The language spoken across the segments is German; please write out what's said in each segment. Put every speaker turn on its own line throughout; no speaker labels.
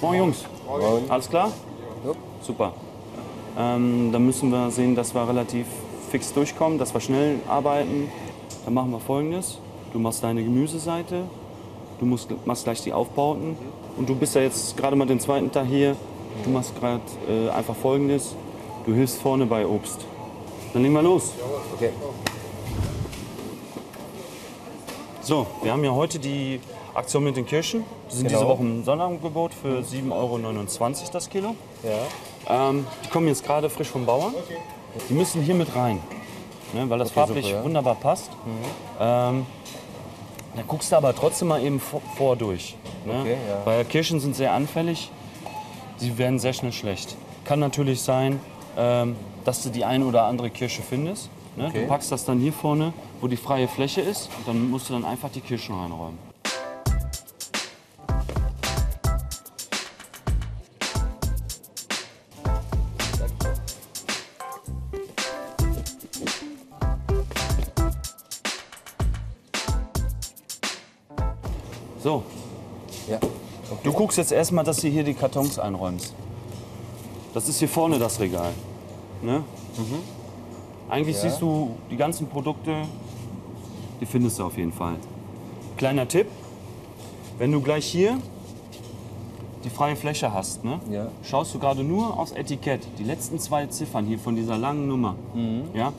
Moin Jungs.
Moin.
Alles klar?
Ja.
Super. Ähm, dann müssen wir sehen, dass wir relativ fix durchkommen, dass wir schnell arbeiten. Dann machen wir folgendes. Du machst deine Gemüseseite, du musst, machst gleich die Aufbauten und du bist ja jetzt gerade mal den zweiten Tag hier. Du machst gerade äh, einfach folgendes. Du hilfst vorne bei Obst. Dann legen wir los.
Okay.
So, wir haben ja heute die Aktion mit den Kirschen. Die sind
Genau.
diese Woche im Sonderangebot für 7,29 Euro das Kilo.
Ja.
Ähm, die kommen jetzt gerade frisch vom Bauern. Die müssen hier mit rein, ne, weil das
Okay,
farblich
super, ja.
wunderbar passt. Ähm, da guckst du aber trotzdem mal eben vor, vor durch. Ne?
Okay, ja.
Weil Kirschen sind sehr anfällig. Sie werden sehr schnell schlecht. Kann natürlich sein, ähm, dass du die eine oder andere Kirsche findest. Ne?
Okay.
Du packst das dann hier vorne, wo die freie Fläche ist. Und dann musst du dann einfach die Kirschen reinräumen. So,
Ja.
Du guckst jetzt erstmal, dass du hier die Kartons einräumst. Das ist hier vorne das Regal. Ne? Eigentlich
Mhm. Ja.
siehst du die ganzen Produkte, die findest du auf jeden Fall. Kleiner Tipp, wenn du gleich hier die freie Fläche hast, ne?
Ja.
schaust du gerade nur aufs Etikett, die letzten zwei Ziffern hier von dieser langen Nummer.
Mhm.
Ja?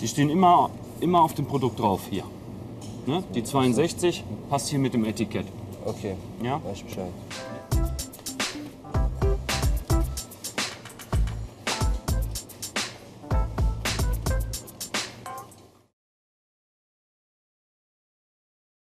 Die stehen immer, immer auf dem Produkt drauf hier. Ne? Die 62 passt hier mit dem Etikett.
Okay.
Ja?
Weiß Bescheid.